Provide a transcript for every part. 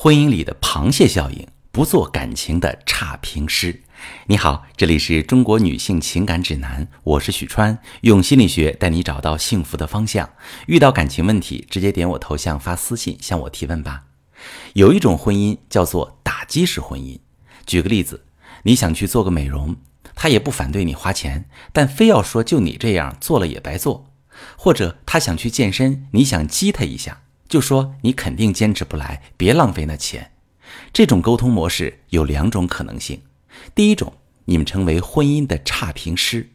婚姻里的螃蟹效应，不做感情的差评师。你好，这里是中国女性情感指南，我是许川，用心理学带你找到幸福的方向。遇到感情问题，直接点我头像发私信向我提问吧。有一种婚姻叫做打击式婚姻。举个例子，你想去做个美容，他也不反对你花钱，但非要说就你这样做了也白做。或者他想去健身，你想激他一下。就说你肯定坚持不来，别浪费那钱。这种沟通模式有两种可能性：第一种，你们成为婚姻的差评师，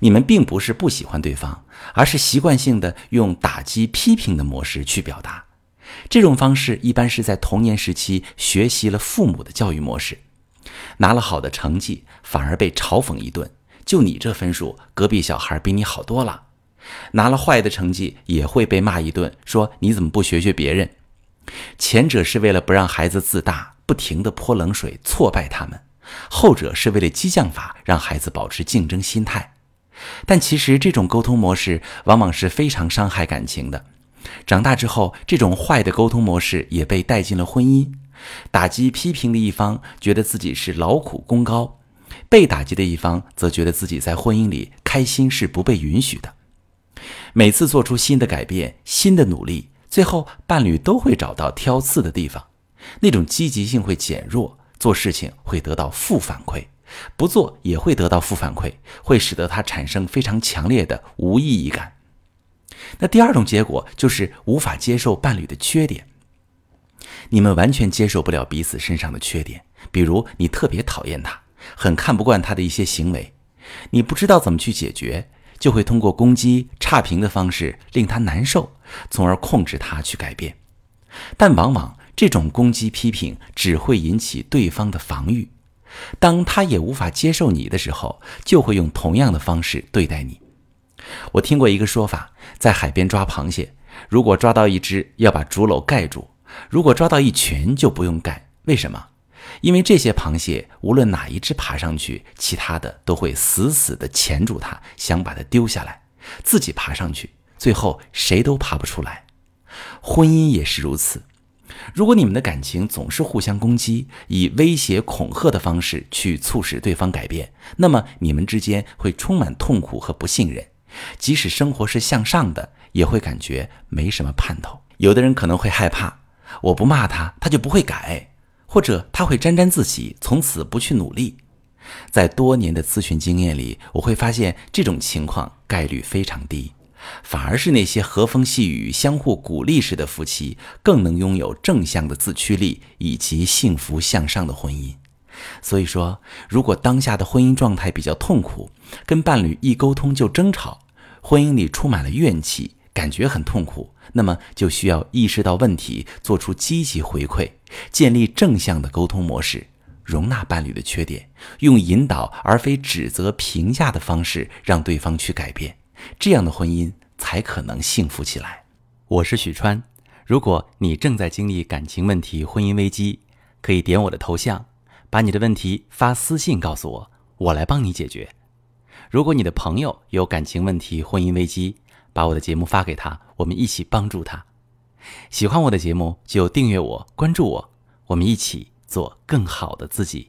你们并不是不喜欢对方，而是习惯性的用打击、批评的模式去表达。这种方式一般是在童年时期学习了父母的教育模式，拿了好的成绩反而被嘲讽一顿，就你这分数，隔壁小孩比你好多了。拿了坏的成绩也会被骂一顿，说你怎么不学学别人？前者是为了不让孩子自大，不停地泼冷水挫败他们；后者是为了激将法，让孩子保持竞争心态。但其实这种沟通模式往往是非常伤害感情的。长大之后，这种坏的沟通模式也被带进了婚姻。打击批评的一方觉得自己是劳苦功高，被打击的一方则觉得自己在婚姻里开心是不被允许的。每次做出新的改变、新的努力，最后伴侣都会找到挑刺的地方，那种积极性会减弱，做事情会得到负反馈，不做也会得到负反馈，会使得他产生非常强烈的无意义感。那第二种结果就是无法接受伴侣的缺点，你们完全接受不了彼此身上的缺点，比如你特别讨厌他，很看不惯他的一些行为，你不知道怎么去解决。就会通过攻击、差评的方式令他难受，从而控制他去改变。但往往这种攻击、批评只会引起对方的防御。当他也无法接受你的时候，就会用同样的方式对待你。我听过一个说法，在海边抓螃蟹，如果抓到一只，要把竹篓盖住；如果抓到一群，就不用盖。为什么？因为这些螃蟹无论哪一只爬上去，其他的都会死死地钳住它，想把它丢下来，自己爬上去，最后谁都爬不出来。婚姻也是如此，如果你们的感情总是互相攻击，以威胁恐吓的方式去促使对方改变，那么你们之间会充满痛苦和不信任。即使生活是向上的，也会感觉没什么盼头。有的人可能会害怕，我不骂他，他就不会改。或者他会沾沾自喜，从此不去努力。在多年的咨询经验里，我会发现这种情况概率非常低，反而是那些和风细雨、相互鼓励式的夫妻，更能拥有正向的自驱力以及幸福向上的婚姻。所以说，如果当下的婚姻状态比较痛苦，跟伴侣一沟通就争吵，婚姻里充满了怨气。感觉很痛苦，那么就需要意识到问题，做出积极回馈，建立正向的沟通模式，容纳伴侣的缺点，用引导而非指责、评价的方式让对方去改变，这样的婚姻才可能幸福起来。我是许川，如果你正在经历感情问题、婚姻危机，可以点我的头像，把你的问题发私信告诉我，我来帮你解决。如果你的朋友有感情问题、婚姻危机，把我的节目发给他，我们一起帮助他。喜欢我的节目就订阅我、关注我，我们一起做更好的自己。